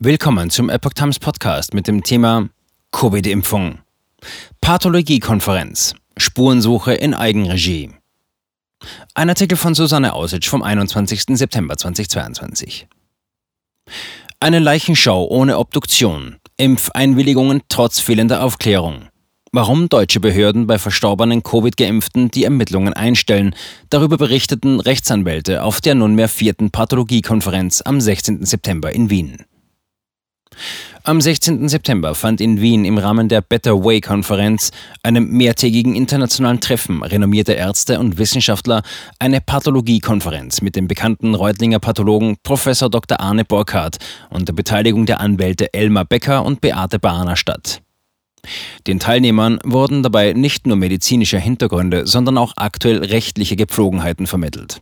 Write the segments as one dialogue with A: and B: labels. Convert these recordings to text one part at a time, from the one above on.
A: Willkommen zum Epoch Times Podcast mit dem Thema Covid-Impfung. Pathologiekonferenz. Spurensuche in Eigenregie. Ein Artikel von Susanne Ausitsch vom 21. September 2022. Eine Leichenschau ohne Obduktion. Impfeinwilligungen trotz fehlender Aufklärung. Warum deutsche Behörden bei verstorbenen Covid-Geimpften die Ermittlungen einstellen, darüber berichteten Rechtsanwälte auf der nunmehr vierten Pathologiekonferenz am 16. September in Wien. Am 16. September fand in Wien im Rahmen der Better Way-Konferenz, einem mehrtägigen internationalen Treffen renommierter Ärzte und Wissenschaftler, eine Pathologiekonferenz mit dem bekannten Reutlinger Pathologen Prof. Dr. Arne Borkhardt und der Beteiligung der Anwälte Elmar Becker und Beate Bahner statt. Den Teilnehmern wurden dabei nicht nur medizinische Hintergründe, sondern auch aktuell rechtliche Gepflogenheiten vermittelt.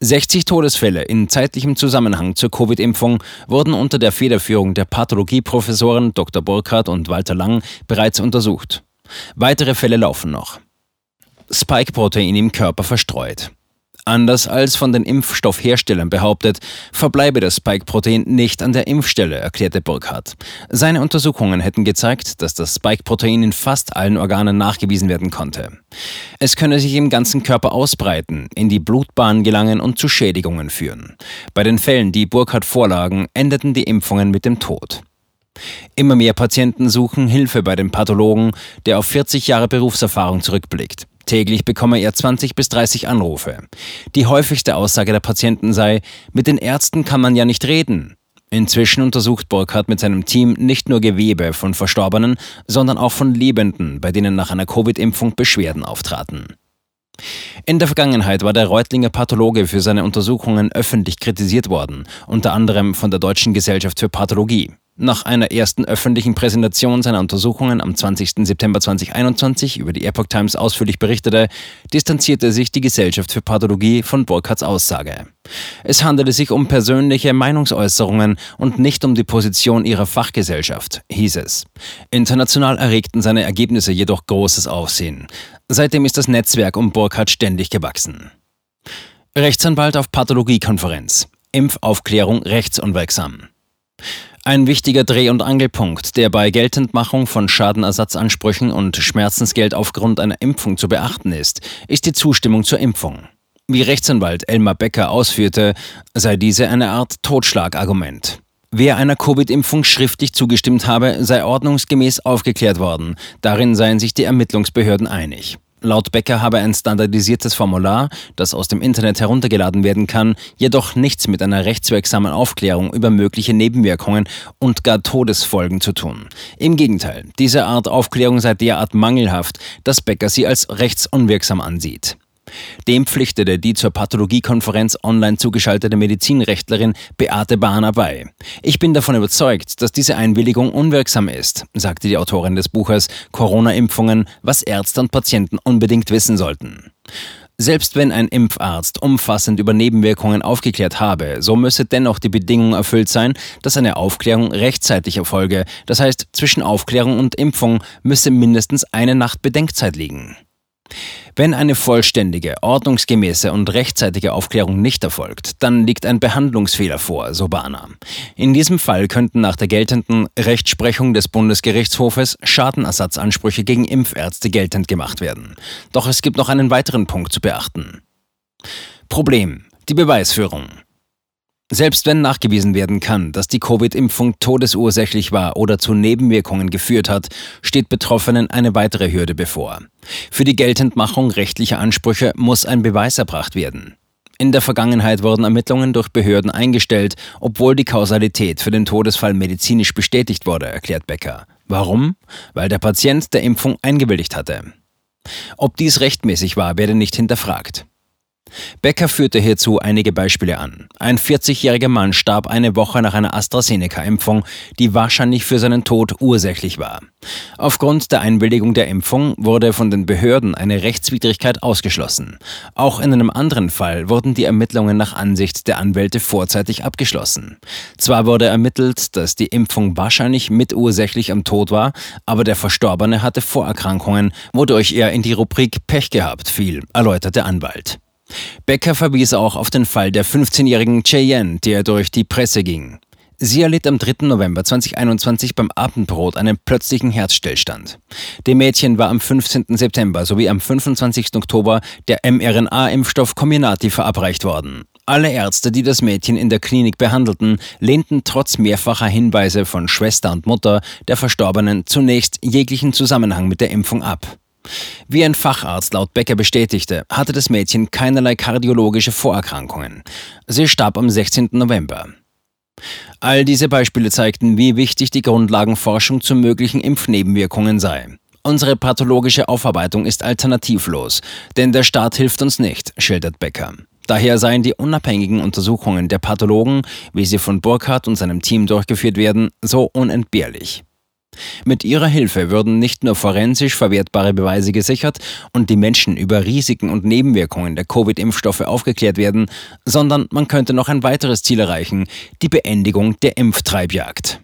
A: 60 Todesfälle in zeitlichem Zusammenhang zur Covid-Impfung wurden unter der Federführung der Pathologieprofessoren Dr. Burkhardt und Walter Lang bereits untersucht. Weitere Fälle laufen noch. Spike-Protein im Körper verstreut. Anders als von den Impfstoffherstellern behauptet, verbleibe das Spike-Protein nicht an der Impfstelle, erklärte Burkhardt. Seine Untersuchungen hätten gezeigt, dass das Spike-Protein in fast allen Organen nachgewiesen werden konnte. Es könne sich im ganzen Körper ausbreiten, in die Blutbahn gelangen und zu Schädigungen führen. Bei den Fällen, die Burkhardt vorlagen, endeten die Impfungen mit dem Tod. Immer mehr Patienten suchen Hilfe bei dem Pathologen, der auf 40 Jahre Berufserfahrung zurückblickt. Täglich bekomme er 20 bis 30 Anrufe. Die häufigste Aussage der Patienten sei, mit den Ärzten kann man ja nicht reden. Inzwischen untersucht Burkhardt mit seinem Team nicht nur Gewebe von Verstorbenen, sondern auch von Lebenden, bei denen nach einer Covid-Impfung Beschwerden auftraten. In der Vergangenheit war der Reutlinger Pathologe für seine Untersuchungen öffentlich kritisiert worden, unter anderem von der Deutschen Gesellschaft für Pathologie. Nach einer ersten öffentlichen Präsentation seiner Untersuchungen am 20. September 2021, über die Epoch Times ausführlich berichtete, distanzierte sich die Gesellschaft für Pathologie von Burkhardts Aussage. Es handelte sich um persönliche Meinungsäußerungen und nicht um die Position ihrer Fachgesellschaft, hieß es. International erregten seine Ergebnisse jedoch großes Aufsehen. Seitdem ist das Netzwerk um Burkhardt ständig gewachsen. Rechtsanwalt auf Pathologiekonferenz. Impfaufklärung rechtsunwirksam. Ein wichtiger Dreh- und Angelpunkt, der bei Geltendmachung von Schadenersatzansprüchen und Schmerzensgeld aufgrund einer Impfung zu beachten ist, ist die Zustimmung zur Impfung. Wie Rechtsanwalt Elmar Becker ausführte, sei diese eine Art Totschlagargument. Wer einer Covid-Impfung schriftlich zugestimmt habe, sei ordnungsgemäß aufgeklärt worden. Darin seien sich die Ermittlungsbehörden einig. Laut Becker habe ein standardisiertes Formular, das aus dem Internet heruntergeladen werden kann, jedoch nichts mit einer rechtswirksamen Aufklärung über mögliche Nebenwirkungen und gar Todesfolgen zu tun. Im Gegenteil, diese Art Aufklärung sei derart mangelhaft, dass Becker sie als rechtsunwirksam ansieht. Dem pflichtete die zur Pathologiekonferenz online zugeschaltete Medizinrechtlerin Beate Bahner bei. Ich bin davon überzeugt, dass diese Einwilligung unwirksam ist, sagte die Autorin des Buches Corona-Impfungen, was Ärzte und Patienten unbedingt wissen sollten. Selbst wenn ein Impfarzt umfassend über Nebenwirkungen aufgeklärt habe, so müsse dennoch die Bedingung erfüllt sein, dass eine Aufklärung rechtzeitig erfolge. Das heißt, zwischen Aufklärung und Impfung müsse mindestens eine Nacht Bedenkzeit liegen. Wenn eine vollständige, ordnungsgemäße und rechtzeitige Aufklärung nicht erfolgt, dann liegt ein Behandlungsfehler vor, so Bahner. In diesem Fall könnten nach der geltenden Rechtsprechung des Bundesgerichtshofes Schadenersatzansprüche gegen Impfärzte geltend gemacht werden. Doch es gibt noch einen weiteren Punkt zu beachten. Problem. Die Beweisführung. Selbst wenn nachgewiesen werden kann, dass die Covid-Impfung todesursächlich war oder zu Nebenwirkungen geführt hat, steht Betroffenen eine weitere Hürde bevor. Für die Geltendmachung rechtlicher Ansprüche muss ein Beweis erbracht werden. In der Vergangenheit wurden Ermittlungen durch Behörden eingestellt, obwohl die Kausalität für den Todesfall medizinisch bestätigt wurde, erklärt Becker. Warum? Weil der Patient der Impfung eingewilligt hatte. Ob dies rechtmäßig war, werde nicht hinterfragt. Becker führte hierzu einige Beispiele an. Ein 40-jähriger Mann starb eine Woche nach einer AstraZeneca-Impfung, die wahrscheinlich für seinen Tod ursächlich war. Aufgrund der Einwilligung der Impfung wurde von den Behörden eine Rechtswidrigkeit ausgeschlossen. Auch in einem anderen Fall wurden die Ermittlungen nach Ansicht der Anwälte vorzeitig abgeschlossen. Zwar wurde ermittelt, dass die Impfung wahrscheinlich mitursächlich am Tod war, aber der Verstorbene hatte Vorerkrankungen, wodurch er in die Rubrik Pech gehabt fiel, erläutert der Anwalt. Becker verwies auch auf den Fall der 15-jährigen Cheyenne, der durch die Presse ging. Sie erlitt am 3. November 2021 beim Abendbrot einen plötzlichen Herzstillstand. Dem Mädchen war am 15. September sowie am 25. Oktober der mRNA-Impfstoff Comirnaty verabreicht worden. Alle Ärzte, die das Mädchen in der Klinik behandelten, lehnten trotz mehrfacher Hinweise von Schwester und Mutter der Verstorbenen zunächst jeglichen Zusammenhang mit der Impfung ab. Wie ein Facharzt laut Becker bestätigte, hatte das Mädchen keinerlei kardiologische Vorerkrankungen. Sie starb am 16. November. All diese Beispiele zeigten, wie wichtig die Grundlagenforschung zu möglichen Impfnebenwirkungen sei. Unsere pathologische Aufarbeitung ist alternativlos, denn der Staat hilft uns nicht, schildert Becker. Daher seien die unabhängigen Untersuchungen der Pathologen, wie sie von Burkhardt und seinem Team durchgeführt werden, so unentbehrlich. Mit ihrer Hilfe würden nicht nur forensisch verwertbare Beweise gesichert und die Menschen über Risiken und Nebenwirkungen der Covid-Impfstoffe aufgeklärt werden, sondern man könnte noch ein weiteres Ziel erreichen, die Beendigung der Impftreibjagd.